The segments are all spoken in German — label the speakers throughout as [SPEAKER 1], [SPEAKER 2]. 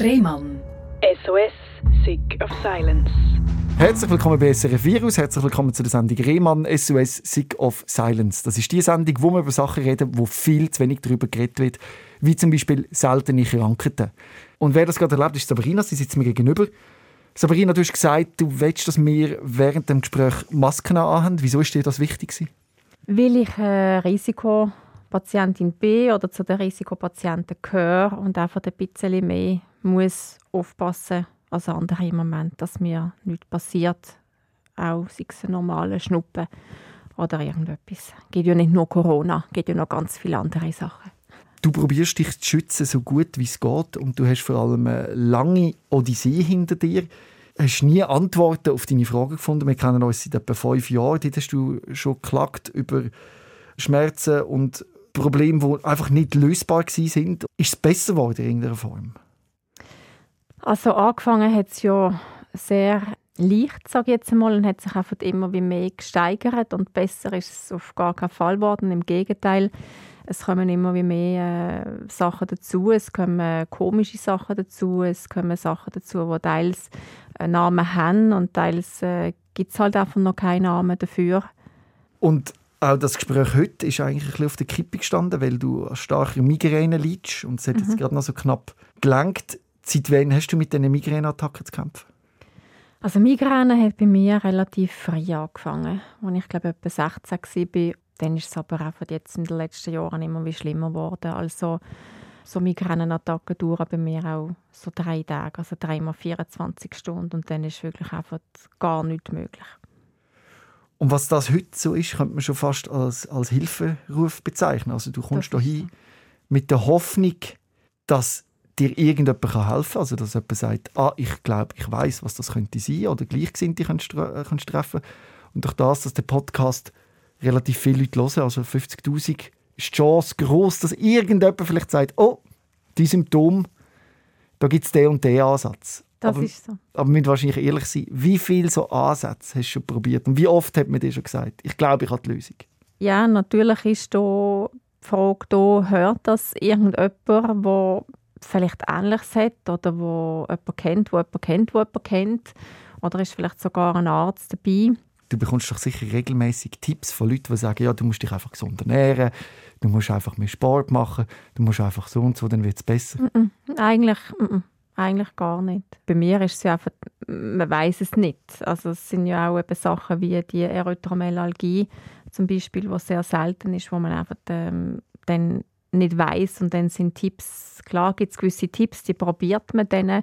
[SPEAKER 1] Rehmann.
[SPEAKER 2] SOS, Sick of Silence.
[SPEAKER 3] Herzlich willkommen bei SRF Virus, herzlich willkommen zu der Sendung Rehmann SOS Sick of Silence. Das ist die Sendung, wo wir über Sachen reden, wo viel zu wenig darüber geredet wird, wie zum Beispiel seltene Krankheiten. Und wer das gerade erlebt, ist Sabrina, sie sitzt mir gegenüber. Sabrina, du hast gesagt, du willst, dass wir während dem Gespräch Masken anhaben. Wieso ist dir das wichtig?
[SPEAKER 4] Weil ich äh, Risikopatientin bin oder zu den Risikopatienten gehöre und einfach ein bisschen mehr muss aufpassen als andere im Moment, dass mir nichts passiert. Auch sei es ein normaler Schnuppen oder irgendetwas. Es geht ja nicht nur Corona, es geht ja noch ganz viele andere Sachen.
[SPEAKER 3] Du probierst dich zu schützen, so gut wie es geht. Und du hast vor allem eine lange Odyssee hinter dir. Du hast nie Antworten auf deine Fragen gefunden. Wir kennen uns seit etwa fünf Jahren. Dort hast du schon geklagt über Schmerzen und Probleme, die einfach nicht lösbar sind. Ist es besser geworden in irgendeiner Form?
[SPEAKER 4] Also angefangen hat es ja sehr leicht, sage ich jetzt einmal, und hat sich einfach immer wie mehr gesteigert und besser ist es auf gar keinen Fall geworden. Im Gegenteil, es kommen immer wie mehr äh, Sachen dazu, es kommen komische Sachen dazu, es kommen Sachen dazu, die teils einen Namen haben und teils äh, gibt es halt einfach noch keinen Namen dafür.
[SPEAKER 3] Und auch das Gespräch heute ist eigentlich ein bisschen auf der Kippe gestanden, weil du an starke Migräne leidest und es hat jetzt mhm. gerade noch so knapp gelenkt. Seit wann hast du mit diesen Migräneattacken zu kämpfen?
[SPEAKER 4] Also Migräne hat bei mir relativ früh angefangen, als ich glaube etwa 16 war. Dann ist es aber auch jetzt in den letzten Jahren immer wie schlimmer geworden. Also so Migränenattacken dauern bei mir auch so drei Tage, also dreimal 24 Stunden und dann ist wirklich einfach gar nichts möglich.
[SPEAKER 3] Und was das heute so ist, könnte man schon fast als, als Hilferuf bezeichnen. Also du kommst da hin mit der Hoffnung, dass dir irgendjemand helfen kann. Also, dass jemand sagt, ah, ich glaube, ich weiß, was das könnte sein oder Gleichgesinnte kannst, äh, kannst treffen. Und durch das, dass der Podcast relativ viele Leute hören, also 50'000, ist die Chance groß, dass irgendjemand vielleicht sagt, oh, die Symptom, da gibt es den und den Ansatz.
[SPEAKER 4] Das
[SPEAKER 3] aber,
[SPEAKER 4] ist so.
[SPEAKER 3] Aber wir wahrscheinlich ehrlich sein, wie viele so Ansätze hast du schon probiert und wie oft hat man dir schon gesagt, ich glaube, ich habe die Lösung?
[SPEAKER 4] Ja, natürlich ist da die Frage, da, hört das irgendjemand, der vielleicht Ähnliches hat oder wo jemand kennt, wo jemand kennt, wo jemand kennt. Oder ist vielleicht sogar ein Arzt dabei.
[SPEAKER 3] Du bekommst doch sicher regelmäßig Tipps von Leuten, die sagen, ja, du musst dich einfach gesund ernähren, du musst einfach mehr Sport machen, du musst einfach so und so, dann wird es besser.
[SPEAKER 4] Mm -mm. Eigentlich, mm eigentlich gar nicht. Bei mir ist es ja einfach, man weiß es nicht. Also es sind ja auch eben Sachen wie die Erythromelalgie zum Beispiel, was sehr selten ist, wo man einfach ähm, dann nicht weiß und dann sind Tipps, klar gibt es gewisse Tipps, die probiert man dann.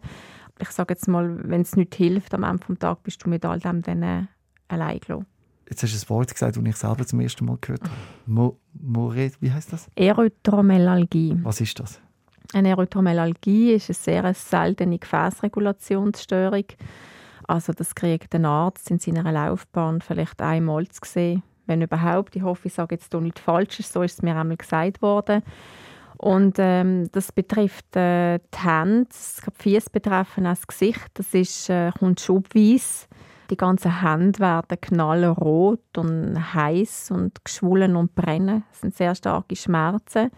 [SPEAKER 4] Ich sage jetzt mal, wenn es nicht hilft am Ende des Tages, bist du mit all dem dann allein gelassen.
[SPEAKER 3] Jetzt hast du ein Wort gesagt, das ich selber zum ersten Mal gehört habe. Mo More, wie heißt das?
[SPEAKER 4] Erythromelalgie.
[SPEAKER 3] Was ist das?
[SPEAKER 4] Eine Erythromelalgie ist eine sehr seltene Gefäßregulationsstörung. Also das kriegt ein Arzt in seiner Laufbahn vielleicht einmal zu sehen wenn überhaupt. Ich hoffe, ich sage jetzt hier nicht Falsches, so ist es mir einmal gesagt worden. Und ähm, das betrifft äh, die Hände, die Füße betreffen das Gesicht. Das ist, äh, kommt schubweise. Die ganzen Hände werden knallrot und heiß und geschwollen und brennen. Das sind sehr starke Schmerzen,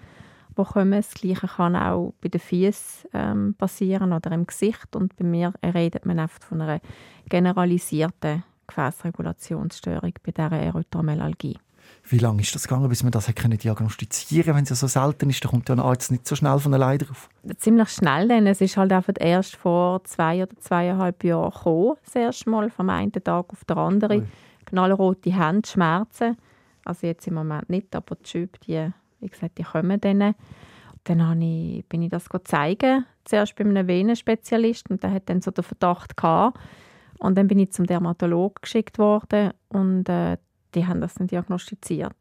[SPEAKER 4] die kommen. Das Gleiche kann auch bei den Füßen ähm, passieren oder im Gesicht. Und bei mir redet man oft von einer generalisierten Gefäßregulationsstörung bei dieser Erythromelalgie.
[SPEAKER 3] Wie lange ist das gegangen, bis man das diagnostizieren konnte? Wenn es ja so selten ist, dann kommt ja ein Arzt nicht so schnell von alleine drauf.
[SPEAKER 4] Ziemlich schnell, denn es ist halt einfach erst vor zwei oder zweieinhalb Jahren gekommen, das erste Mal, vom einen Tag auf den anderen. Knallrote Hände, Schmerzen. Also jetzt im Moment nicht, aber die Schübe, die, wie gesagt, die kommen dann. Dann ich, bin ich das zeigen, zuerst bei einem Venenspezialist und der hat dann so den Verdacht gehabt, und dann bin ich zum Dermatologen geschickt worden und äh, die haben das dann diagnostiziert.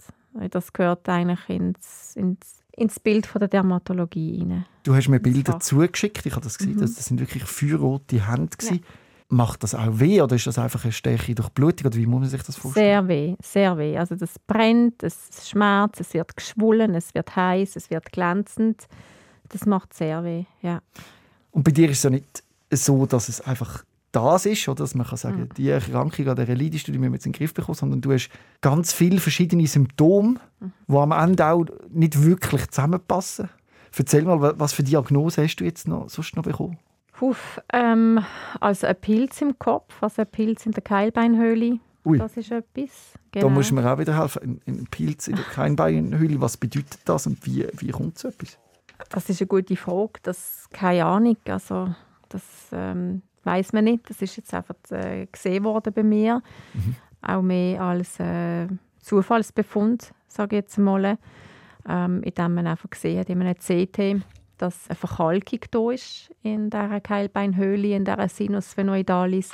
[SPEAKER 4] Das gehört eigentlich ins, ins, ins Bild von der Dermatologie rein.
[SPEAKER 3] Du hast mir Bilder zugeschickt, ich habe das gesehen, mhm. das sind wirklich feuerrote Hände. Ja. Macht das auch weh oder ist das einfach eine stärkere Durchblutung oder wie muss man sich das vorstellen?
[SPEAKER 4] Sehr weh, sehr weh. Also das brennt, es schmerzt, es wird geschwollen, es wird heiß, es wird glänzend. Das macht sehr weh, ja.
[SPEAKER 3] Und bei dir ist es ja nicht so, dass es einfach das ist, oder? dass man kann sagen, mhm. die Erkrankung oder leidest du, die müssen wir jetzt in den Griff bekommen, sondern du hast ganz viele verschiedene Symptome, mhm. die am Ende auch nicht wirklich zusammenpassen. Erzähl mal, was für Diagnose hast du jetzt noch, sonst noch bekommen?
[SPEAKER 4] Uff, ähm, also ein Pilz im Kopf, also ein Pilz in der Keilbeinhöhle.
[SPEAKER 3] Ui.
[SPEAKER 4] Das ist etwas.
[SPEAKER 3] Da muss man auch wieder helfen. Ein, ein Pilz in der Keinbeinhülle, was bedeutet das und wie, wie kommt so etwas?
[SPEAKER 4] Das ist eine gute Frage. Das keine Ahnung. Also, das ähm, weiß man nicht. Das ist jetzt einfach äh, gesehen worden bei mir.
[SPEAKER 3] Mhm.
[SPEAKER 4] Auch mehr als äh, Zufallsbefund, sage ich jetzt mal. Ähm, indem man einfach gesehen hat in einem CT, dass eine Verkalkung da ist in dieser Keilbeinhöhle, in dieser Sinus phenoidalis.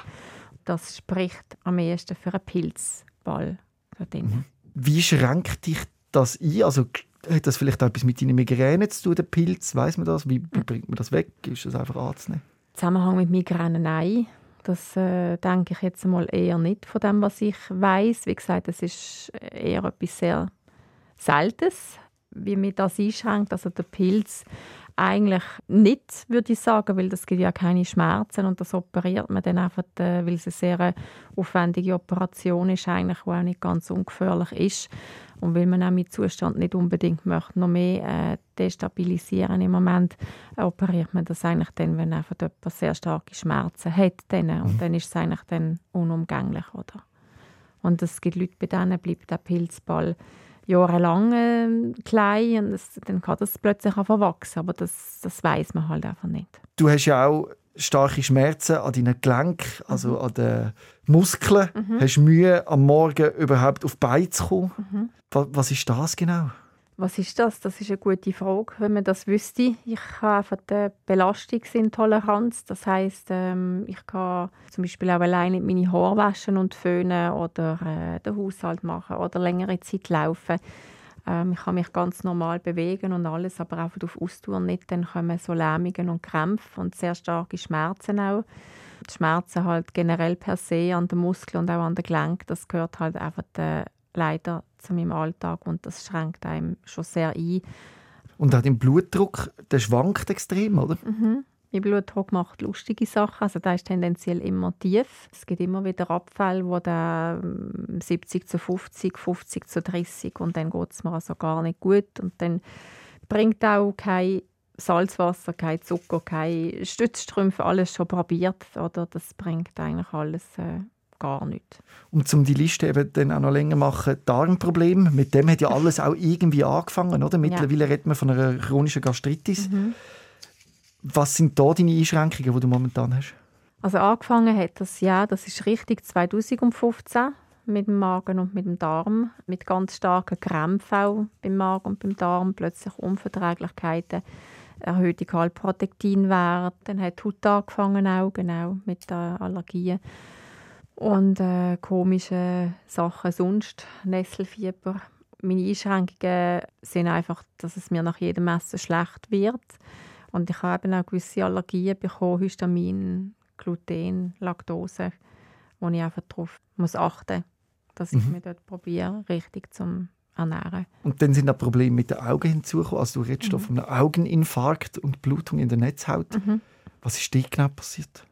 [SPEAKER 4] Das spricht am ehesten für einen Pilzball. da drin.
[SPEAKER 3] Mhm. Wie schränkt dich das ein? Also hat das vielleicht auch etwas mit deinen Migräne zu tun, der Pilz? Weiß man das? Wie, wie bringt man das weg? Ist das einfach anzunehmen?
[SPEAKER 4] Zusammenhang mit Migräne nein. Das äh, denke ich jetzt mal eher nicht von dem, was ich weiß. Wie gesagt, es ist eher etwas sehr Seltenes, wie mir das einschränkt. Also der Pilz eigentlich nicht, würde ich sagen, weil das gibt ja keine Schmerzen und das operiert man dann einfach, äh, weil es eine sehr aufwendige Operation ist, eigentlich, die auch nicht ganz ungefährlich ist und weil man auch mit Zustand nicht unbedingt möchte, noch mehr äh, destabilisieren im Moment, äh, operiert man das eigentlich dann, wenn einfach jemand sehr starke Schmerzen hat. Dann, und dann ist es eigentlich dann unumgänglich. Oder? Und es gibt Leute, bei denen bleibt der Pilzball jahrelang äh, klein und das, dann kann das plötzlich auch verwachsen. Aber das, das weiß man halt einfach nicht.
[SPEAKER 3] Du hast ja auch starke Schmerzen an deinen Gelenken, also
[SPEAKER 4] Mhm.
[SPEAKER 3] an den Muskeln. Hast Mühe, am Morgen überhaupt auf die Beine zu kommen.
[SPEAKER 4] Mhm.
[SPEAKER 3] Was, was ist das genau?
[SPEAKER 4] Was ist das? Das ist eine gute Frage, wenn man das wüsste. Ich habe einfach die Belastungsintoleranz. Das heißt, ähm, ich kann zum Beispiel auch alleine meine Haare waschen und föhnen oder äh, den Haushalt machen oder längere Zeit laufen. Ähm, ich kann mich ganz normal bewegen und alles, aber einfach auf Ausdauer nicht. Dann kommen so Lähmungen und Krämpfe und sehr starke Schmerzen auch. Die Schmerzen halt generell per se an den Muskeln und auch an den Gelenken, das gehört halt einfach äh, leider zu meinem Alltag und das schränkt einem schon sehr ein.
[SPEAKER 3] Und auch dein Blutdruck, der schwankt extrem, oder?
[SPEAKER 4] Mhm. Mein Blutdruck macht lustige Sachen, also der ist tendenziell immer tief. Es gibt immer wieder Abfälle, wo der ähm, 70 zu 50, 50 zu 30 und dann geht es mir also gar nicht gut und dann bringt auch kein Salzwasser, kein Zucker, keine Stützstrümpfe, alles schon probiert, oder? Das bringt eigentlich alles äh, gar nichts.
[SPEAKER 3] Und um die Liste eben dann auch noch länger machen, Darmproblem, mit dem hat ja alles auch irgendwie angefangen, oder? Mittlerweile redet man von einer chronischen Gastritis.
[SPEAKER 4] Mhm.
[SPEAKER 3] Was sind da deine Einschränkungen, die du momentan hast?
[SPEAKER 4] Also angefangen hat das ja, das ist richtig 2015 mit dem Magen und mit dem Darm, mit ganz starken Krämpfen auch beim Magen und beim Darm, plötzlich Unverträglichkeiten, erhöhte Kalprotektinwerte, dann hat die Haut angefangen auch, genau, mit Allergien und äh, komische Sachen sonst, Nesselfieber. Meine Einschränkungen sind einfach, dass es mir nach jedem Essen schlecht wird und ich habe eben auch gewisse Allergien bekommen, Histamin, Gluten, Laktose, wo ich einfach darauf muss achten dass ich
[SPEAKER 3] Mhm.
[SPEAKER 4] mich dort probiere, richtig zu ernähren.
[SPEAKER 3] Und dann sind da Probleme mit den Augen hinzugekommen. Also du redest
[SPEAKER 4] Mhm.
[SPEAKER 3] von einem Augeninfarkt und Blutung in der Netzhaut. Was ist dir genau passiert?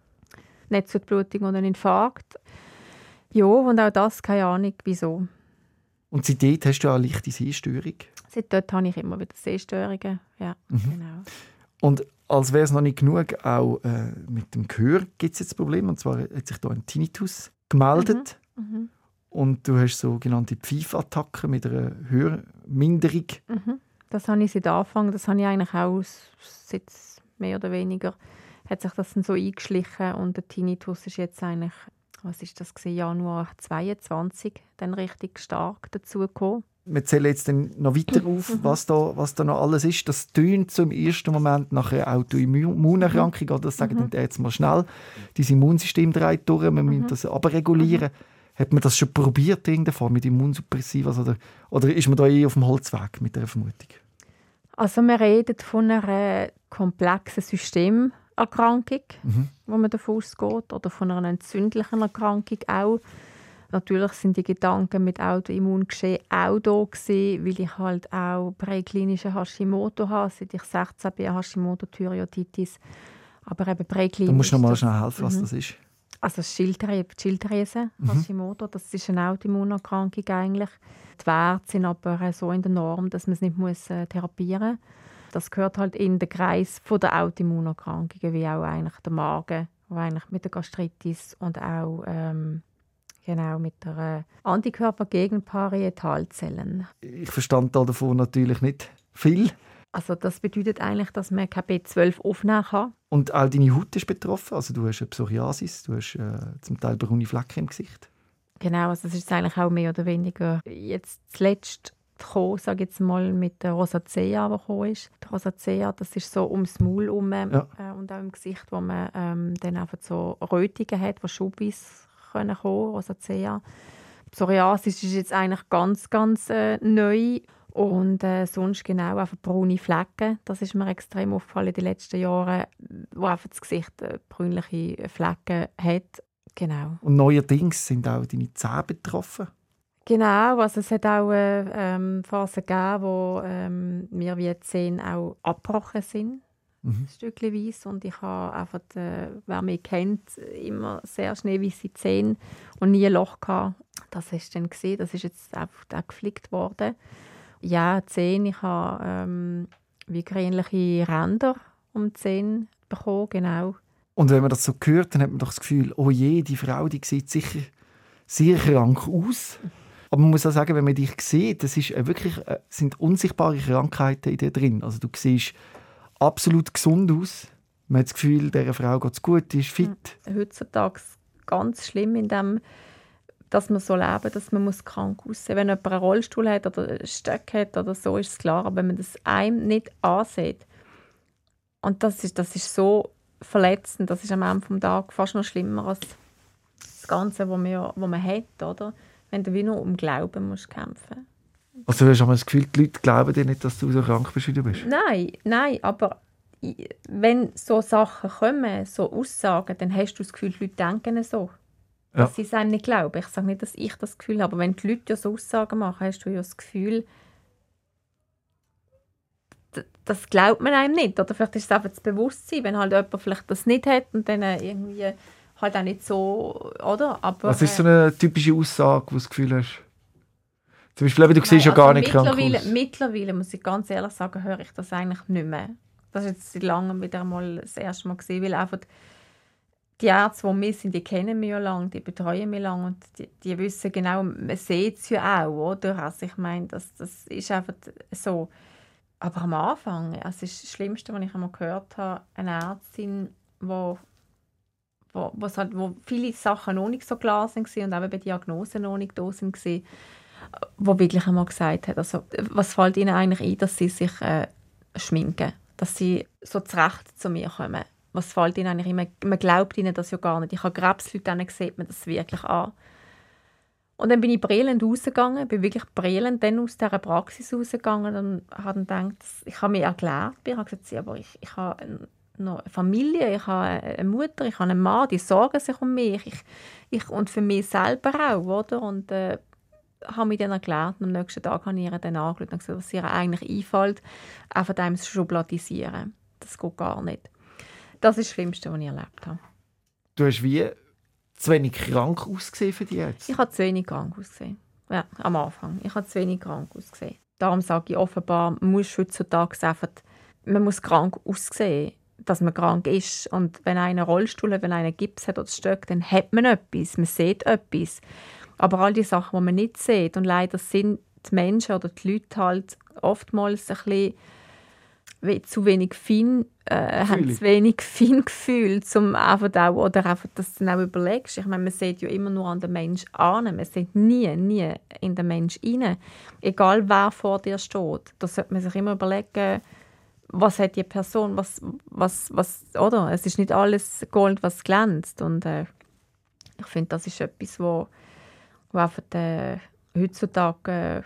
[SPEAKER 4] Netzhautblutung und ein Infarkt. Ja, und auch das, keine Ahnung, wieso.
[SPEAKER 3] Und seitdem hast du auch eine leichte Sehstörung.
[SPEAKER 4] Seit dort habe ich immer wieder Sehstörungen. Ja,
[SPEAKER 3] Mhm.
[SPEAKER 4] genau.
[SPEAKER 3] Und als wäre es noch nicht genug, auch äh, mit dem Gehör gibt es jetzt Probleme. Und zwar hat sich da ein Tinnitus gemeldet.
[SPEAKER 4] Mhm.
[SPEAKER 3] Und du hast sogenannte Pfeifattacken mit einer Hörminderung.
[SPEAKER 4] Mhm. Das habe ich seit Anfang, das habe ich eigentlich auch seit mehr oder weniger, hat sich das dann so eingeschlichen und der Tinnitus ist jetzt eigentlich, was ist das gewesen, Januar 22 dann richtig stark dazugekommen.
[SPEAKER 3] Wir zählen jetzt dann noch weiter auf, was da, was da noch alles ist. Das tönt im ersten Moment nach einer Autoimmunerkrankung. Oder das sagen dann die jetzt mal schnell. Dein Immunsystem dreht durch, wir müssen das abregulieren. Hat man das schon probiert in Form mit Immunsuppressivas? Oder, oder ist man da eh auf dem Holzweg mit der Vermutung?
[SPEAKER 4] Also wir reden von einer komplexen Systemerkrankung,
[SPEAKER 3] Mhm.
[SPEAKER 4] wo man davon ausgeht, oder von einer entzündlichen Erkrankung auch. Natürlich sind die Gedanken mit Autoimmungeschehen auch da gewesen, weil ich halt auch präklinische Hashimoto habe, seit ich 16 bin, Hashimoto-Thyreoiditis. Aber eben präklinisch...
[SPEAKER 3] Du musst noch mal
[SPEAKER 4] das-
[SPEAKER 3] schnell helfen, was
[SPEAKER 4] Mhm.
[SPEAKER 3] das ist.
[SPEAKER 4] Also Schilddrüse, die Schilddrüse,
[SPEAKER 3] Mhm.
[SPEAKER 4] Hashimoto, das ist eine Autoimmunerkrankung eigentlich. Die Werte sind aber so in der Norm, dass man es nicht muss, äh, therapieren muss. Das gehört halt in den Kreis von der Autoimmunerkrankungen, wie auch eigentlich der Magen, wo eigentlich mit der Gastritis und auch ähm, genau mit der äh, Antikörper gegen Parietalzellen.
[SPEAKER 3] Ich verstand davon natürlich nicht viel.
[SPEAKER 4] Also das bedeutet eigentlich, dass man kein B12 aufnehmen kann.
[SPEAKER 3] Und auch deine Haut ist betroffen. Also du hast eine Psoriasis, du hast äh, zum Teil braune Flecken im Gesicht.
[SPEAKER 4] Genau, also das ist eigentlich auch mehr oder weniger jetzt zuletzt gekommen, sage jetzt mal, mit der Rosacea, die gekommen ist. Die Rosacea, das ist so ums Maul herum ja. äh, und auch im Gesicht, wo man ähm, dann einfach so Rötungen hat, die Schubis können kommen, Rosacea. Psoriasis ist jetzt eigentlich ganz, ganz äh, neu. Und äh, sonst genau einfach braune Flecken. Das ist mir extrem aufgefallen in den letzten Jahren, wo einfach das Gesicht äh, brünliche Flecken hat. Genau.
[SPEAKER 3] Und neuerdings sind auch deine Zähne betroffen?
[SPEAKER 4] Genau, also es hat auch eine ähm, Phase gegeben, wo ähm, mir wie Zähne auch abgebrochen sind, mhm. stückchenweise. Und ich habe einfach, äh, wer mich kennt, immer sehr schnell weiße Zähne und nie ein Loch gehabt. Das hast du dann gesehen, das ist jetzt einfach auch geflickt worden. Ja, Zähne, ich habe ähm, wie grünliche Ränder um die Zähne bekommen, genau.
[SPEAKER 3] Und wenn man das so hört, dann hat man doch das Gefühl, oh je, die Frau, die sieht sicher sehr krank aus. Aber man muss auch sagen, wenn man dich sieht, das ist wirklich, äh, sind unsichtbare Krankheiten in dir drin. Also du siehst absolut gesund aus. Man hat das Gefühl, dieser Frau geht es gut, die ist fit.
[SPEAKER 4] Heutzutage ganz schlimm in dem, dass man so leben, dass man muss krank aussehen. Wenn jemand einen Rollstuhl hat oder einen Stock hat oder so, ist es klar. Aber wenn man das einem nicht ansieht, und das ist, das ist so verletzend, das ist am Ende des Tages fast noch schlimmer als das Ganze, was man, was man hat, oder? Wenn du wie nur um Glauben musst kämpfen
[SPEAKER 3] Also hast du das Gefühl, die Leute glauben dir nicht, dass du so krank bist, wie du bist?
[SPEAKER 4] Nein, nein, aber wenn so Sachen kommen, so Aussagen, dann hast du das Gefühl, die Leute denken so. Ja. Dass sie es nicht glauben. Ich sage nicht, dass ich das Gefühl habe, aber wenn die Leute ja so Aussagen machen, hast du ja das Gefühl, das glaubt man einem nicht. Oder vielleicht ist es einfach das Bewusstsein, wenn halt jemand vielleicht das nicht hat und dann irgendwie halt auch nicht so, oder? Aber,
[SPEAKER 3] Was ist so eine typische Aussage, wo du das Gefühl hast? Zum Beispiel, du siehst ja also gar nicht krank aus.
[SPEAKER 4] Mittlerweile, muss ich ganz ehrlich sagen, höre ich das eigentlich nicht mehr. Das ist jetzt seit langem wieder mal das erste Mal gesehen, weil einfach die Ärzte, die wir sind, die kennen mich ja lange, die betreuen mich lange und die, die wissen genau, man sieht es ja auch, oder? Also ich meine, das, das ist einfach so. Aber am Anfang, also das Schlimmste, was ich einmal gehört habe, eine Ärztin, die wo, halt, wo viele Sachen noch nicht so klar sind und auch bei Diagnosen noch nicht da sind, wo wirklich einmal gesagt hat, also, was fällt ihnen eigentlich ein, dass sie sich äh, schminken, dass sie so zurecht zu mir kommen. Was fällt ihnen eigentlich ein? Man glaubt ihnen das ja gar nicht. Ich habe Krebsleute, denen sieht man das wirklich an. Und dann bin ich brillend rausgegangen, bin wirklich brillend dann aus dieser Praxis rausgegangen und habe dann gedacht, ich habe mir erklärt, ich habe gesagt, aber ich, ich habe noch eine Familie, ich habe eine Mutter, ich habe einen Mann, die sorgen sich um mich ich, ich, und für mich selber auch, oder? Und äh, habe mich dann erklärt und am nächsten Tag habe ich ihr dann angeschaut und gesagt, was ihr eigentlich einfällt, einfach dem zu schubladisieren. Das geht gar nicht. Das ist das Schlimmste, was ich erlebt habe.
[SPEAKER 3] Du hast wie zu wenig krank ausgesehen für dich jetzt?
[SPEAKER 4] Ich habe zu wenig krank ausgesehen. Ja, am Anfang. Ich habe zu wenig krank ausgesehen. Darum sage ich offenbar, man muss heutzutage einfach, man muss krank aussehen dass man krank ist. Und wenn einer Rollstuhl hat, wenn einer Gips hat oder Stöcke, dann hat man etwas, man sieht etwas. Aber all die Sachen, die man nicht sieht, und leider sind die Menschen oder die Leute halt oftmals ein bisschen zu wenig fein, äh, haben zu wenig Feingefühl, zum einfach auch, oder einfach, dass du dann auch überlegst. Ich meine, man sieht ja immer nur an den Mensch an, man sieht nie, nie in den Mensch rein. Egal, wer vor dir steht. Da sollte man sich immer überlegen, was hat die Person, was, was, was, oder? Es ist nicht alles Gold, was glänzt. Und äh, ich finde, das ist etwas, wo, wo einfach äh, heutzutage äh,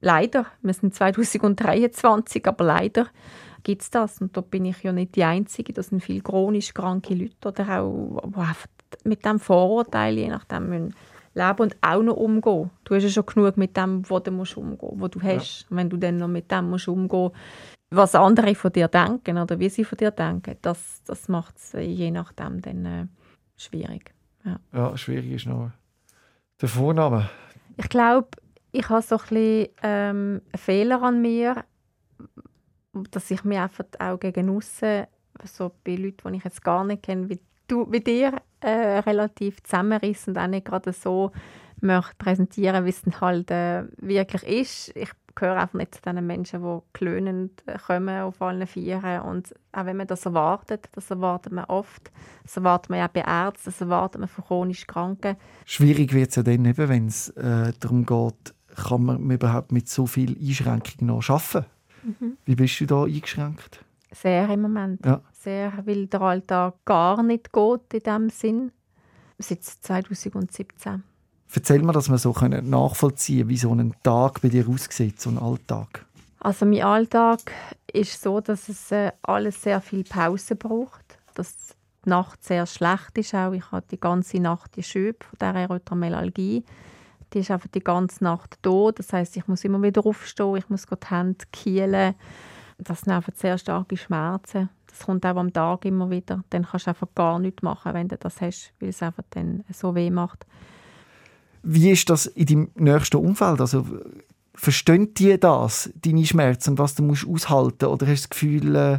[SPEAKER 4] leider, wir sind 2023, aber leider gibt es das. Und da bin ich ja nicht die Einzige. Das sind viele chronisch kranke Leute oder auch, die einfach mit dem Vorurteil, je nachdem, müssen leben und auch noch umgehen. Du hast ja schon genug mit dem, was du musst umgehen musst, was du hast. Ja. Wenn du dann noch mit dem musst umgehen was andere von dir denken oder wie sie von dir denken, das, das macht es je nachdem dann äh, schwierig. Ja.
[SPEAKER 3] ja, schwierig ist noch der Vorname.
[SPEAKER 4] Ich glaube, ich habe so ein bisschen ähm, einen Fehler an mir, dass ich mich einfach auch gegen aussen, so bei Leuten, die ich jetzt gar nicht kenne, wie, du, wie dir, äh, relativ zusammenrissen und auch nicht gerade so möchte präsentieren, wie es dann halt äh, wirklich ist. Ich gehöre einfach nicht zu den Menschen, die klönend kommen auf allen Vieren. Und auch wenn man das erwartet, das erwartet man oft. Das erwartet man ja bei Ärzten, das erwartet man von chronisch Kranken.
[SPEAKER 3] Schwierig wird es ja dann eben, wenn es äh, darum geht, kann man überhaupt mit so viel Einschränkungen noch arbeiten? Mhm. Wie bist du da eingeschränkt?
[SPEAKER 4] Sehr im Moment. Ja. Sehr, weil der Alltag gar nicht geht in diesem Sinn. Seit 2017.
[SPEAKER 3] Erzähl mir, dass wir so nachvollziehen können, wie so ein Tag bei dir aussieht, so ein Alltag.
[SPEAKER 4] Also mein Alltag ist so, dass es äh, alles sehr viel Pause braucht, dass die Nacht sehr schlecht ist. Auch ich habe die ganze Nacht die Schübe von dieser Erythromelalgie. Die ist einfach die ganze Nacht da. Das heißt, ich muss immer wieder aufstehen, ich muss die Hände kielen. Das sind einfach sehr starke Schmerzen. Das kommt auch am Tag immer wieder. Dann kannst du einfach gar nichts machen, wenn du das hast, weil es einfach dann so weh macht.
[SPEAKER 3] Wie ist das in deinem nächsten Umfeld? Also, verstehen die das, deine Schmerzen und was du musst aushalten Oder hast du das Gefühl, äh,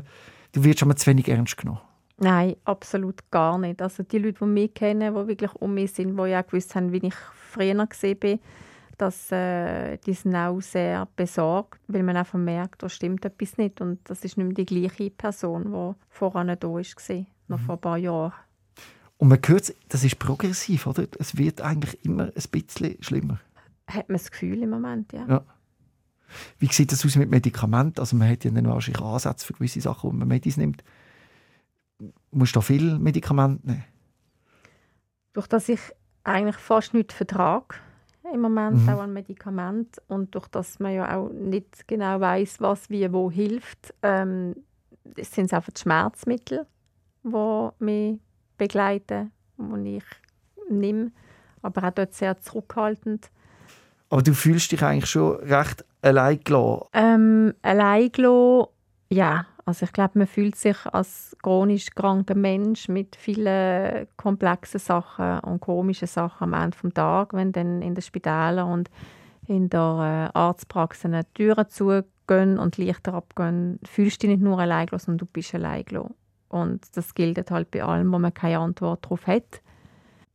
[SPEAKER 3] du wirst schon zu wenig ernst genommen?
[SPEAKER 4] Nein, absolut gar nicht. Also die Leute, die mich kennen, die wirklich um mich sind, die ja gewusst haben, wie ich früher gesehen bin, dass, äh, die sind auch sehr besorgt, weil man einfach merkt, da stimmt etwas nicht. Und das ist nicht mehr die gleiche Person, die voran da war, noch mhm. vor ein paar Jahren.
[SPEAKER 3] Und man hört, das ist progressiv, oder? Es wird eigentlich immer ein bisschen schlimmer.
[SPEAKER 4] Hat man das Gefühl im Moment, ja.
[SPEAKER 3] ja. Wie sieht das aus mit Medikamenten? Also man hat ja dann wahrscheinlich Ansätze für gewisse Sachen, wo man Medis nimmt. Musst du da viel Medikamente nehmen?
[SPEAKER 4] Durch dass ich eigentlich fast nichts vertrage im Moment mhm. auch an Medikament und durch dass man ja auch nicht genau weiß, was wie wo hilft, ähm, sind es einfach die Schmerzmittel, die mich begleiten, die ich nehme, aber auch dort sehr zurückhaltend.
[SPEAKER 3] Aber du fühlst dich eigentlich schon recht allein gelassen?
[SPEAKER 4] Ähm, allein gelassen, ja. Also ich glaube, man fühlt sich als chronisch kranker Mensch mit vielen komplexen Sachen und komischen Sachen am Ende des Tages, wenn dann in den Spitälern und in der äh, Arztpraxis Türen zugehen und Lichter abgehen, fühlst du dich nicht nur allein sondern du bist allein und das gilt halt bei allem, wo man keine Antwort darauf hat,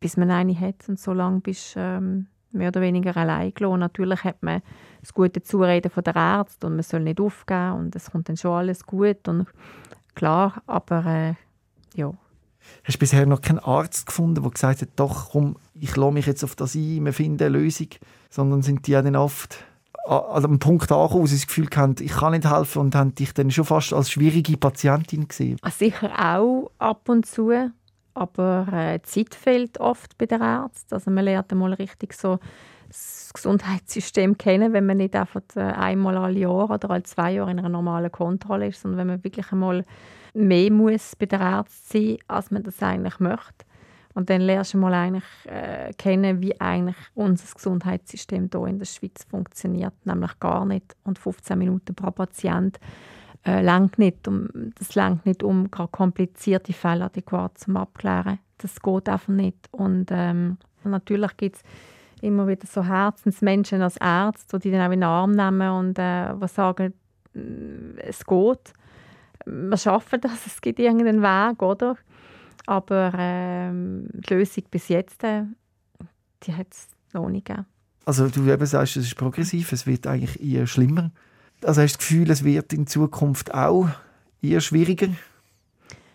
[SPEAKER 4] bis man eine hat. Und so lange bist du ähm, mehr oder weniger allein gelassen. Natürlich hat man das gute Zureden von der Ärzte und man soll nicht aufgeben und es kommt dann schon alles gut. Und klar, aber äh, ja.
[SPEAKER 3] Hast du bisher noch keinen Arzt gefunden, der gesagt hat, doch, komm, ich lasse mich jetzt auf das ein, wir finden eine Lösung, sondern sind die ja dann oft an einem Punkt angekommen, wo sie das Gefühl hatten, ich kann nicht helfen und haben dich dann schon fast als schwierige Patientin gesehen?
[SPEAKER 4] Ah, sicher auch ab und zu, aber äh, Zeit fehlt oft bei der Arzt. Also man lernt einmal richtig so das Gesundheitssystem kennen, wenn man nicht einfach äh, einmal alle Jahre oder alle zwei Jahre in einer normalen Kontrolle ist, sondern wenn man wirklich einmal mehr muss bei der Arzt sein, als man das eigentlich möchte. Und dann lernst du mal eigentlich äh, kennen, wie eigentlich unser Gesundheitssystem hier in der Schweiz funktioniert, nämlich gar nicht. Und 15 Minuten pro Patient äh, nicht. Um, das langt nicht, um komplizierte Fälle adäquat zu abklären. Das geht einfach nicht. Und ähm, natürlich gibt es immer wieder so Herzensmenschen als Ärzte, die dann auch in den Arm nehmen und äh, sagen, mm, es geht. Wir schaffen das, es gibt irgendeinen Weg, oder? Aber ähm, die Lösung bis jetzt, äh, die hat es noch nicht gegeben.
[SPEAKER 3] Also du eben sagst, es ist progressiv, es wird eigentlich eher schlimmer. Also hast du das Gefühl, es wird in Zukunft auch eher schwieriger?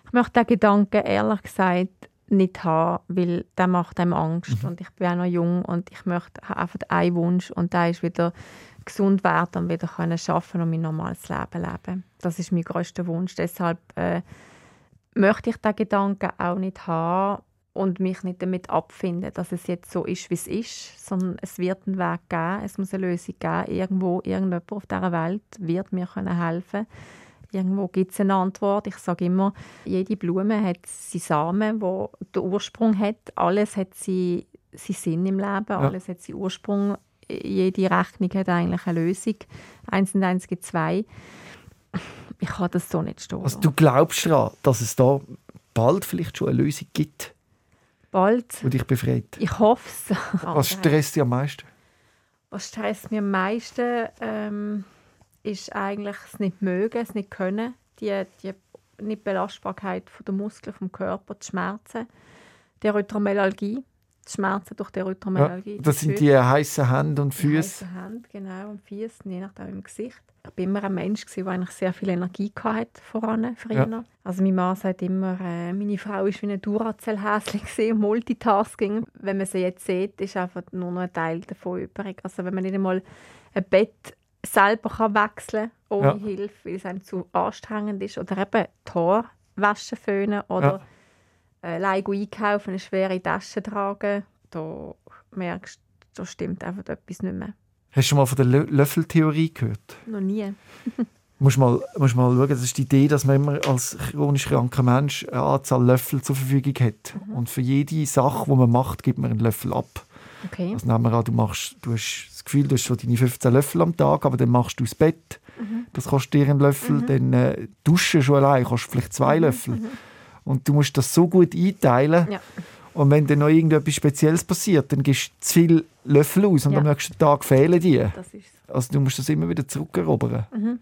[SPEAKER 4] Ich möchte den Gedanken ehrlich gesagt nicht haben, weil der macht einem Angst mhm. und ich bin auch noch jung und ich möchte einfach einen Wunsch und der ist wieder gesund werden und wieder können arbeiten und mein normales Leben leben. Das ist mein größter Wunsch. Deshalb äh, möchte ich den Gedanken auch nicht haben und mich nicht damit abfinden, dass es jetzt so ist, wie es ist, sondern es wird einen Weg geben, es muss eine Lösung geben. Irgendwo, irgendjemand auf dieser Welt wird mir helfen können Irgendwo gibt es eine Antwort. Ich sage immer, jede Blume hat seinen Samen, wo der Ursprung hat. Alles hat seinen Sinn im Leben, ja. alles hat seinen Ursprung. Jede Rechnung hat eigentlich eine Lösung. Eins und eins gibt zwei ich kann das so nicht stehen.
[SPEAKER 3] Also du glaubst daran, dass es da bald vielleicht schon eine Lösung gibt?
[SPEAKER 4] Bald?
[SPEAKER 3] Die dich befreit?
[SPEAKER 4] Ich hoffe es.
[SPEAKER 3] Was stresst dich am meisten?
[SPEAKER 4] Was stresst mich am meisten? Ähm, ist eigentlich das nicht mögen, das nicht können, die, die nicht Belastbarkeit der Muskeln vom Körper, die Schmerzen, die Erythromelalgie, die Schmerzen durch die Erythromelalgie.
[SPEAKER 3] Ja, das sind die heißen Hände und Füße.
[SPEAKER 4] Die heißen Hände, genau, und Füße, je nachdem im Gesicht. Ich war immer ein Mensch, der eigentlich sehr viel Energie hatte voran, früher. Ja. Also mein Mann sagt immer, äh, meine Frau war wie ein Duracell-Häschen Multitasking. Wenn man sie jetzt sieht, ist einfach nur noch ein Teil davon übrig. Also wenn man nicht einmal ein Bett selber kann wechseln ohne ja. Hilfe, weil es einem zu anstrengend ist. Oder eben Haare waschen, föhnen oder ja. Äh, einkaufen, eine schwere Tasche tragen. Da merkst du, da stimmt einfach etwas nicht mehr.
[SPEAKER 3] Hast du schon mal von der Lö Löffeltheorie gehört?
[SPEAKER 4] Noch nie.
[SPEAKER 3] musst mal, musst mal schauen, das ist die Idee, dass man immer als chronisch kranker Mensch eine Anzahl Löffel zur Verfügung hat. Mhm. Und für jede Sache, die man macht, gibt man einen Löffel ab.
[SPEAKER 4] Okay.
[SPEAKER 3] Also nehmen wir an, du, machst, du hast das Gefühl, du hast schon deine 15 Löffel am Tag, aber dann machst du das Bett, mhm. das kostet dir einen Löffel, mhm. dann äh, duschen schon allein kostet vielleicht zwei mhm. Löffel. Und du musst das so gut einteilen. Ja. Und wenn dann noch irgendetwas Spezielles passiert, dann gibst du zu viele Löffel aus und ja. am nächsten Tag fehlen die. Also du musst das immer wieder zurückerobern.
[SPEAKER 4] Mhm.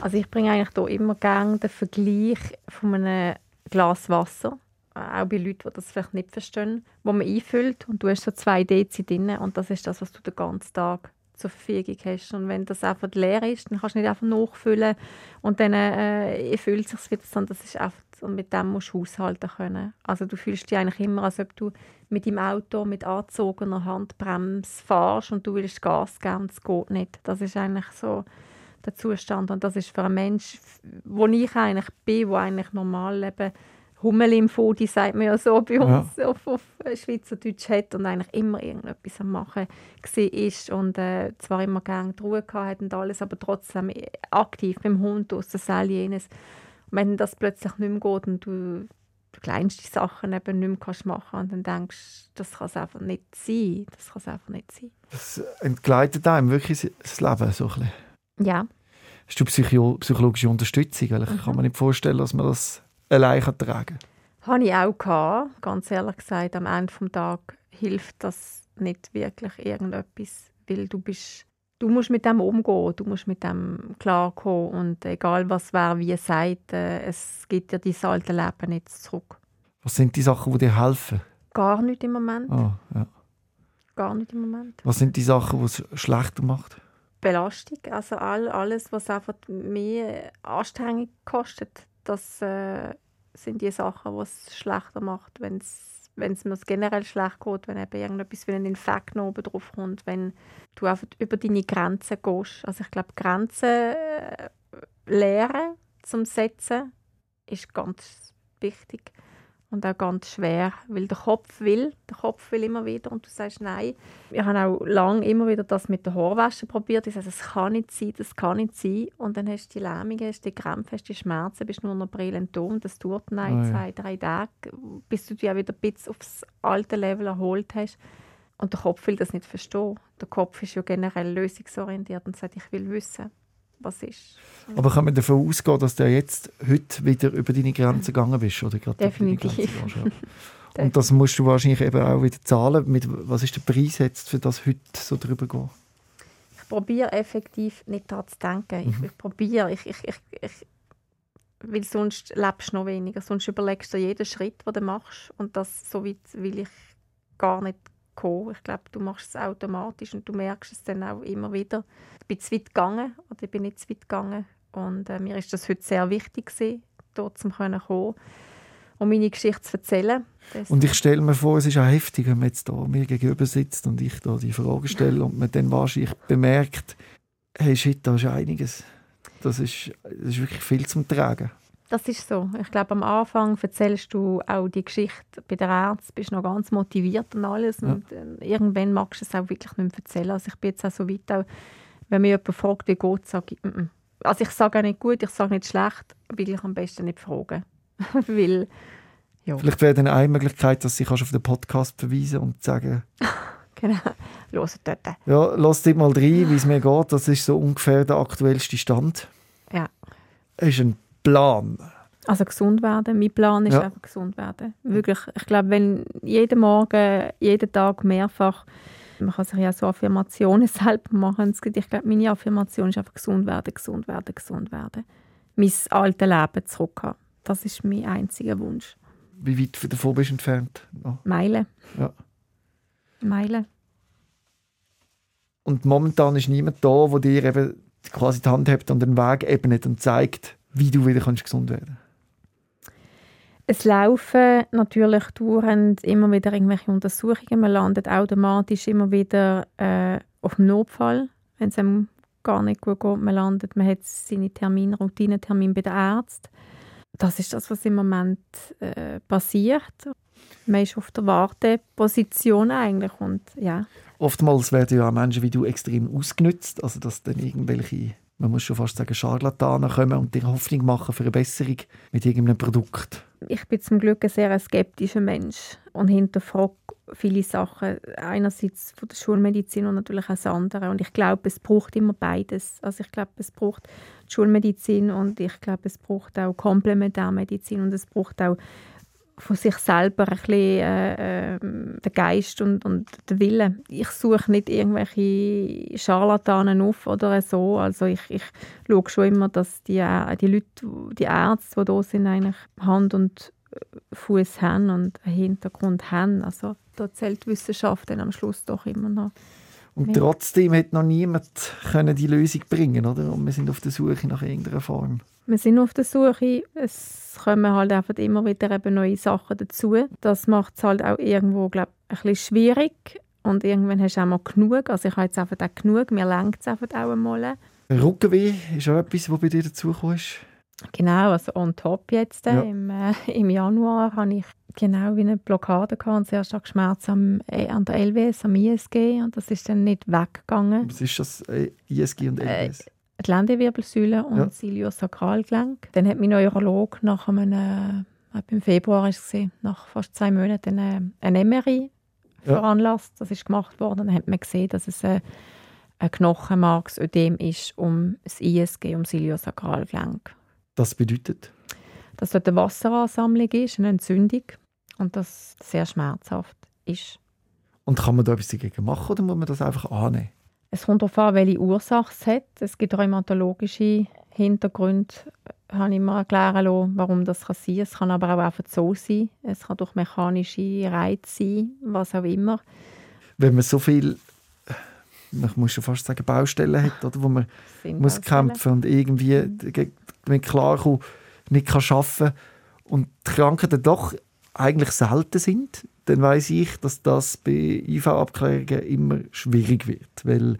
[SPEAKER 4] Also ich bringe eigentlich hier immer gerne den Vergleich von einem Glas Wasser auch bei Leuten, die das vielleicht nicht verstehen, wo man einfüllt und du hast so zwei Dezi drin und das ist das, was du den ganzen Tag zur Verfügung hast. Und wenn das einfach leer ist, dann kannst du nicht einfach nachfüllen und dann äh, es sich wieder, sondern das ist einfach, und mit dem musst du haushalten können. Also du fühlst dich eigentlich immer, als ob du mit dem Auto mit angezogener Handbremse fahrst und du willst Gas geben, das geht nicht. Das ist eigentlich so der Zustand und das ist für einen Mensch, wo ich eigentlich bin, wo eigentlich normal leben Hummel im Fodi, sagt man ja so bei uns ja. auf, auf Schweizerdeutsch hat und eigentlich immer irgendetwas am Machen war und äh, zwar immer gerne die Ruhe hatte und alles, aber trotzdem aktiv beim Hund aus der Seil jenes. Und wenn das plötzlich nicht mehr geht und du die kleinsten Sachen eben nicht mehr kannst machen und dann denkst das kann es einfach nicht sein. Das kann es einfach nicht sein.
[SPEAKER 3] Das entgleitet einem wirklich das Leben so ein bisschen.
[SPEAKER 4] Ja.
[SPEAKER 3] Hast du Psycho psychologische Unterstützung? Weil ich mhm. kann mir nicht vorstellen, dass man das allein tragen
[SPEAKER 4] kann. Habe ich auch gehabt. Ganz ehrlich gesagt, am Ende des Tages hilft das nicht wirklich irgendetwas, weil du bist du musst mit dem umgehen, du musst mit dem klarkommen und egal was wer wie sagt, äh, es gibt dir dein alte Leben nicht zurück.
[SPEAKER 3] Was sind die Sachen, die dir helfen?
[SPEAKER 4] Gar nicht im Moment.
[SPEAKER 3] Oh, ja.
[SPEAKER 4] Gar nicht im Moment.
[SPEAKER 3] Was sind die Sachen, die es schlechter macht?
[SPEAKER 4] Belastung, also all, alles, was einfach mehr Anstrengung kostet, das äh, sind die Sachen, die es schlechter macht, wenn es mir generell schlecht geht, wenn eben irgendetwas wie ein Infekt noch oben drauf kommt, wenn du einfach über deine Grenzen gehst. Also ich glaube, Grenzen äh, lernen zum Setzen ist ganz wichtig und auch ganz schwer, weil der Kopf will, der Kopf will immer wieder und du sagst nein. Wir haben auch lange immer wieder das mit der Haarwäsche probiert. Ich sage, das kann nicht sein, das kann nicht sein. Und dann hast du die Lähmungen, hast die Krämpfe, hast die Schmerzen, bist nur noch brillend dumm. Das dauert dann ein, oh, zwei, drei Tage, bis du dich auch wieder ein bisschen aufs alte Level erholt hast. Und der Kopf will das nicht verstehen. Der Kopf ist ja generell lösungsorientiert und sagt, ich will wissen was ist.
[SPEAKER 3] Aber kann man davon ausgehen, dass du jetzt heute wieder über deine Grenzen gegangen bist? Oder
[SPEAKER 4] gerade Definitiv.
[SPEAKER 3] Und das musst du wahrscheinlich eben auch wieder zahlen. Mit, was ist der Preis jetzt, für das heute so drüber gehen?
[SPEAKER 4] Ich probiere effektiv nicht daran zu denken. Mhm. Ich, probiere, ich, ich, ich, ich, weil sonst lebst du noch weniger. Sonst überlegst du jeden Schritt, den du machst. Und das so weit will ich gar nicht gekommen. Ich glaube, du machst es automatisch und du merkst es dann auch immer wieder. Bin zu weit gegangen oder ich bin nicht zu weit gegangen. Und äh, mir ist das heute sehr wichtig, gewesen, dort zu kommen um meine Geschichte zu erzählen.
[SPEAKER 3] Und ich stelle mir vor, es ist auch heftig, wenn man jetzt da mir gegenüber sitzt und ich da die Frage stelle und man dann wahrscheinlich bemerkt, hey, shit, da ist einiges. Das ist, das ist wirklich viel zum Tragen.
[SPEAKER 4] Das ist so. Ich glaube, am Anfang erzählst du auch die Geschichte bei der Ärzte, bist noch ganz motiviert und alles. Ja. Und äh, irgendwann magst du es auch wirklich nicht mehr erzählen. Also ich bin jetzt auch so weit, auch, wenn mich jemand fragt, wie geht sage ich, mm -mm. also ich sage auch nicht gut, ich sage nicht schlecht, will ich am besten nicht fragen. Weil,
[SPEAKER 3] ja. Vielleicht wäre dann eine Möglichkeit, dass ich auf den Podcast verweisen und sagen
[SPEAKER 4] Genau, los dort.
[SPEAKER 3] Ja, lass dich mal rein, wie es mir geht. Das ist so ungefähr der aktuellste Stand.
[SPEAKER 4] Ja.
[SPEAKER 3] Es ist ein Plan?
[SPEAKER 4] Also gesund werden. Mein Plan ist ja. einfach gesund werden. Wirklich. Ich glaube, wenn jeden Morgen, jeden Tag mehrfach man kann sich ja so Affirmationen selber machen. Ich glaube, meine Affirmation ist einfach gesund werden, gesund werden, gesund werden. Mein altes Leben zurückhaben. Das ist mein einziger Wunsch.
[SPEAKER 3] Wie weit davon bist du entfernt?
[SPEAKER 4] Oh. Meilen.
[SPEAKER 3] Ja.
[SPEAKER 4] Meilen.
[SPEAKER 3] Und momentan ist niemand da, der dir eben quasi die Hand hebt und den Weg ebnet und zeigt, wie du wieder gesund werden kannst.
[SPEAKER 4] Es laufen natürlich dauernd immer wieder irgendwelche Untersuchungen. Man landet automatisch immer wieder äh, auf dem Notfall, wenn es einem gar nicht gut geht. Man landet, man hat seine Termine, Routinetermine bei den Ärzten. Das ist das, was im Moment äh, passiert. Man ist auf der Warteposition eigentlich und ja.
[SPEAKER 3] Oftmals werden ja Menschen wie du extrem ausgenutzt, also dass dann irgendwelche man muss schon fast sagen, Scharlatanen kommen und dir Hoffnung machen für eine Besserung mit irgendeinem Produkt?
[SPEAKER 4] Ich bin zum Glück ein sehr skeptischer Mensch und hinterfrage viele Sachen. Einerseits von der Schulmedizin und natürlich auch das andere. Und ich glaube, es braucht immer beides. Also ich glaube, es braucht die Schulmedizin und ich glaube, es braucht auch Komplementärmedizin und es braucht auch von sich selber ein bisschen äh, äh, den Geist und, und den Willen. Ich suche nicht irgendwelche Scharlatanen auf oder so. Also ich, ich schaue schon immer, dass die, äh, die Leute, die Ärzte, die da sind, eigentlich Hand und Fuß haben und einen Hintergrund haben. Also da zählt Wissenschaft dann am Schluss doch immer noch.
[SPEAKER 3] Und trotzdem hat noch niemand können die Lösung bringen, oder? Und wir sind auf der Suche nach irgendeiner Form.
[SPEAKER 4] Wir sind auf der Suche. Es kommen halt einfach immer wieder eben neue Sachen dazu. Das macht es halt auch irgendwo, glaube ich, ein bisschen schwierig. Und irgendwann hast du auch mal genug. Also ich habe jetzt einfach auch genug. Mir lenkt es einfach auch einmal.
[SPEAKER 3] Rückenweh ist auch etwas, was bei dir dazugekommen ist?
[SPEAKER 4] Genau, also on top jetzt. Ja. Im, äh, Im Januar habe ich genau wie eine Blockade gehabt und sehr stark Schmerz am, äh, an der LWS, am ISG und das ist dann nicht weggegangen.
[SPEAKER 3] Was ist das, äh, ISG und LWS? Äh,
[SPEAKER 4] die Lendenwirbelsäule und ja. Siliosakralgelenk. Dann hat mein Neurolog nach einem, äh, im Februar ist es nach fast zwei Monaten eine, ein MRI ja. veranlasst. Das ist gemacht worden. Dann hat man gesehen, dass es ein, ein Knochenmarksödem ist um das ISG, um das Siliosakralgelenk.
[SPEAKER 3] Das bedeutet?
[SPEAKER 4] Dass dort eine Wasseransammlung ist, eine Entzündung und das sehr schmerzhaft ist.
[SPEAKER 3] Und kann man da etwas dagegen machen oder muss man das einfach annehmen?
[SPEAKER 4] Es kommt darauf an, welche Ursache es hat. Es gibt rheumatologische Hintergründe, habe ich mir erklären lassen, warum das kann sein kann. Es kann aber auch einfach so sein. Es kann durch mechanische Reize sein, was auch immer.
[SPEAKER 3] Wenn man so viel, man muss schon fast sagen, Baustellen hat, oder, wo man muss kämpfen und irgendwie mit klarkommen, nicht kann arbeiten und die Krankheiten doch eigentlich selten sind, dann weiß ich, dass das bei IV-Abklärungen immer schwierig wird, weil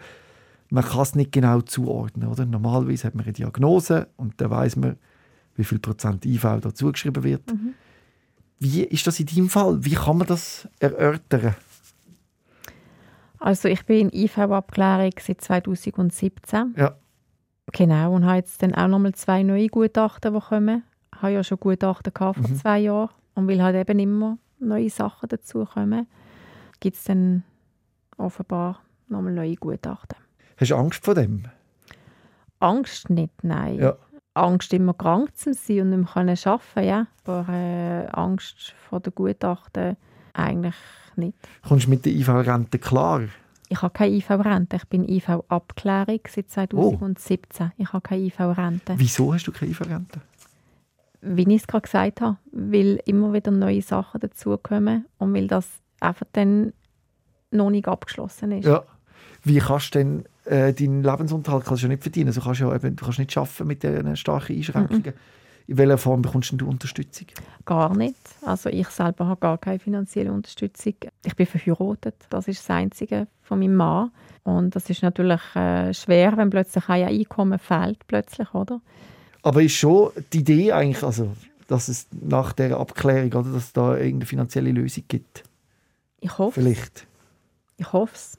[SPEAKER 3] man kann es nicht genau zuordnen. Oder? Normalerweise hat man eine Diagnose und dann weiß man, wie viel Prozent IV da zugeschrieben wird. Mhm. Wie ist das in deinem Fall? Wie kann man das erörtern?
[SPEAKER 4] Also ich bin in IV-Abklärung seit 2017.
[SPEAKER 3] Ja.
[SPEAKER 4] Genau, und habe jetzt dann auch nochmal zwei neue Gutachten, die kommen. Ich habe ja schon Gutachten vor mhm. zwei Jahren und will halt eben immer neue Sachen dazukommen, gibt es dann offenbar nochmal neue Gutachten.
[SPEAKER 3] Hast du Angst vor dem?
[SPEAKER 4] Angst nicht, nein.
[SPEAKER 3] Ja.
[SPEAKER 4] Angst, immer krank zu sein und nicht mehr arbeiten können, ja. Aber äh, Angst vor den Gutachten eigentlich nicht.
[SPEAKER 3] Kommst du mit der IV-Rente klar?
[SPEAKER 4] Ich habe keine IV-Rente. Ich bin IV-Abklärung seit 2017. Oh. Ich habe keine IV-Rente.
[SPEAKER 3] Wieso hast du keine IV-Rente?
[SPEAKER 4] Wie ich es gerade gesagt habe, weil immer wieder neue Sachen dazukommen und weil das einfach dann noch nicht abgeschlossen ist.
[SPEAKER 3] Ja. Wie kannst du denn äh, deinen Lebensunterhalt kannst du nicht verdienen? Also kannst ja eben, du kannst nicht arbeiten mit diesen starken Einschränkungen. Mhm. In welcher Form bekommst du Unterstützung?
[SPEAKER 4] Gar nicht. Also ich selber habe gar keine finanzielle Unterstützung. Ich bin verheiratet. Das ist das Einzige von meinem Mann. Und das ist natürlich äh, schwer, wenn plötzlich ein Einkommen fehlt, plötzlich, oder?
[SPEAKER 3] Aber ist schon die Idee eigentlich, also, dass es nach der Abklärung, oder, dass es da irgendeine finanzielle Lösung gibt?
[SPEAKER 4] Ich hoffe
[SPEAKER 3] Vielleicht.
[SPEAKER 4] Ich hoffe es.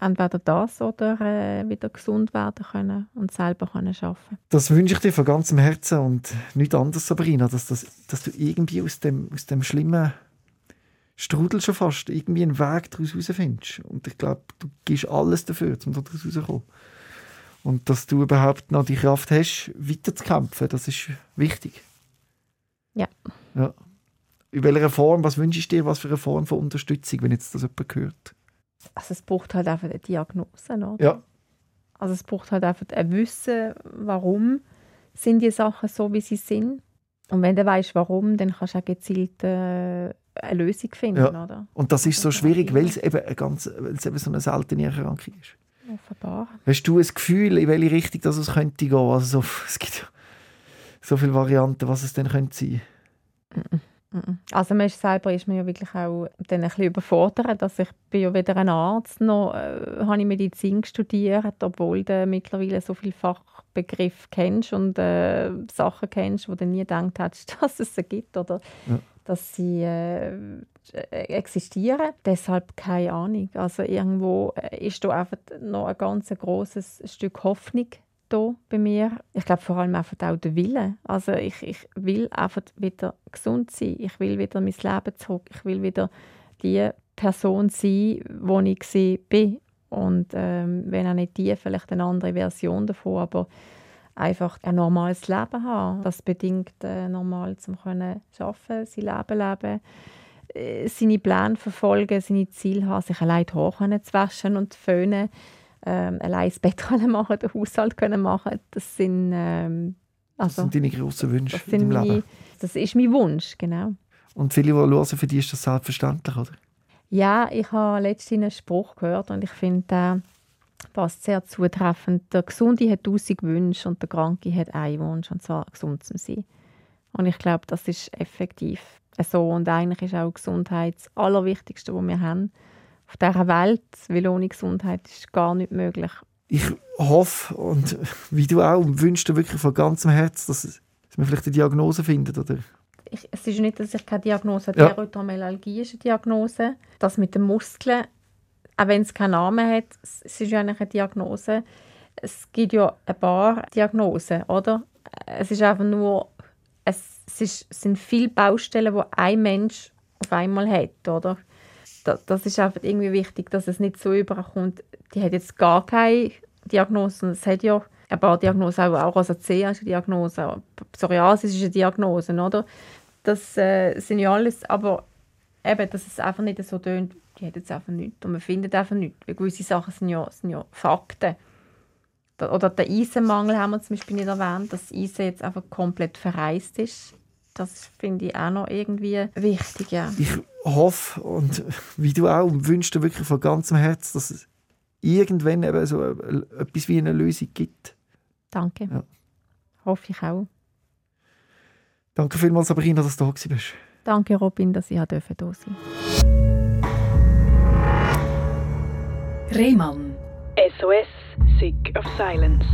[SPEAKER 4] Entweder das oder äh, wieder gesund werden können und selber können arbeiten
[SPEAKER 3] Das wünsche ich dir von ganzem Herzen und nichts anderes, Sabrina, dass, das, dass du irgendwie aus dem, aus dem schlimmen Strudel schon fast irgendwie einen Weg daraus herausfindest. Und ich glaube, du gibst alles dafür, um daraus rauszukommen. Und dass du überhaupt noch die Kraft hast, weiterzukämpfen, das ist wichtig.
[SPEAKER 4] Ja.
[SPEAKER 3] ja. In welcher Form, was wünschst du dir, was für eine Form von Unterstützung, wenn jetzt das jemand hört?
[SPEAKER 4] Also es braucht halt einfach eine Diagnose, oder?
[SPEAKER 3] Ja.
[SPEAKER 4] Also es braucht halt einfach ein Wissen, warum sind die Sachen so, wie sie sind. Und wenn du weißt, warum, dann kannst du auch gezielt äh, eine Lösung finden,
[SPEAKER 3] Ja.
[SPEAKER 4] oder?
[SPEAKER 3] Und das ist so schwierig, weil es eben, eine ganz, weil es eben so eine seltene Erkrankung ist.
[SPEAKER 4] Offenbar.
[SPEAKER 3] Hast du ein Gefühl, in welche Richtung das es könnte gehen? Also so, es gibt so viele Varianten, was es denn könnte sein.
[SPEAKER 4] Also man ist selber ist man ja wirklich auch dann ein bisschen überfordert. Also ich bin ja weder ein Arzt noch äh, habe ich Medizin studiert, obwohl du mittlerweile so viele Fachbegriffe kennst und äh, Sachen kennst, wo du nie gedacht hättest, dass es sie gibt oder
[SPEAKER 3] Ja.
[SPEAKER 4] dass sie äh, existieren. Deshalb keine Ahnung. Also irgendwo äh, ist da einfach noch ein ganz großes Stück Hoffnung da bei mir. Ich glaube vor allem einfach auch der Wille. Also ich, ich will einfach wieder gesund sein. Ich will wieder mein Leben zurück. Ich will wieder die Person sein, wo ich bin. Und ähm, wenn auch nicht die, vielleicht eine andere Version davon, aber einfach ein normales Leben haben. Das bedingt äh, normal zum können arbeiten, sein Leben leben, äh, seine Pläne verfolgen, seine Ziele haben, sich allein die Haare können zu waschen und zu föhnen, ähm, allein das Bett können machen, den Haushalt können machen. Das sind ähm,
[SPEAKER 3] Das
[SPEAKER 4] also,
[SPEAKER 3] sind deine grossen Wünsche
[SPEAKER 4] das,
[SPEAKER 3] in deinem Leben.
[SPEAKER 4] das ist mein Wunsch, genau.
[SPEAKER 3] Und viele, die hören, für die ist das selbstverständlich, oder?
[SPEAKER 4] Ja, ich habe letztens einen Spruch gehört und ich finde, der passt sehr zutreffend. Der Gesunde hat tausend Wünsche und der Kranke hat einen Wunsch, und zwar gesund zu sein. Und ich glaube, das ist effektiv so. Und eigentlich ist auch Gesundheit das Allerwichtigste, was wir haben auf dieser Welt, weil ohne Gesundheit ist gar nicht möglich.
[SPEAKER 3] Ich hoffe, und wie du auch, wünsche dir wirklich von ganzem Herzen, dass, wir vielleicht eine Diagnose finden, oder?
[SPEAKER 4] ich, es ist nicht, dass ich keine Diagnose habe.
[SPEAKER 3] Ja.
[SPEAKER 4] Erythromelalgie ist eine Diagnose. Das mit den Muskeln, auch wenn es keinen Namen hat, es ist ja eigentlich eine Diagnose. Es gibt ja ein paar Diagnosen, oder? Es ist einfach nur, es, ist, es sind viele Baustellen, die ein Mensch auf einmal hat, oder? Da- Das ist einfach irgendwie wichtig, dass es nicht so überkommt, die hat jetzt gar keine Diagnose. Es hat ja ein paar Diagnosen, auch, auch Rosacea ist eine Diagnose, Psoriasis ist eine Diagnose, oder? Das äh, sind ja alles, aber eben, dass es einfach nicht so tönt, die hat jetzt einfach nichts. Und man findet einfach nichts. Weil gewisse Sachen sind ja, sind ja Fakten. Oder der Eisenmangel haben wir zum Beispiel nicht erwähnt, dass das Eisen jetzt einfach komplett verreist ist. Das finde ich auch noch irgendwie wichtig, ja.
[SPEAKER 3] Ich hoffe, und wie du auch, wünsche dir wirklich von ganzem Herzen, dass es irgendwann eben so e- etwas wie eine Lösung gibt.
[SPEAKER 4] Danke.
[SPEAKER 3] Ja.
[SPEAKER 4] Hoffe ich auch.
[SPEAKER 3] Danke vielmals, Sabrina, dass du da gewesen bist.
[SPEAKER 4] Danke, Robin, dass ich hier da sein durfte.
[SPEAKER 1] Rehmann.
[SPEAKER 2] SOS, Sick of Silence.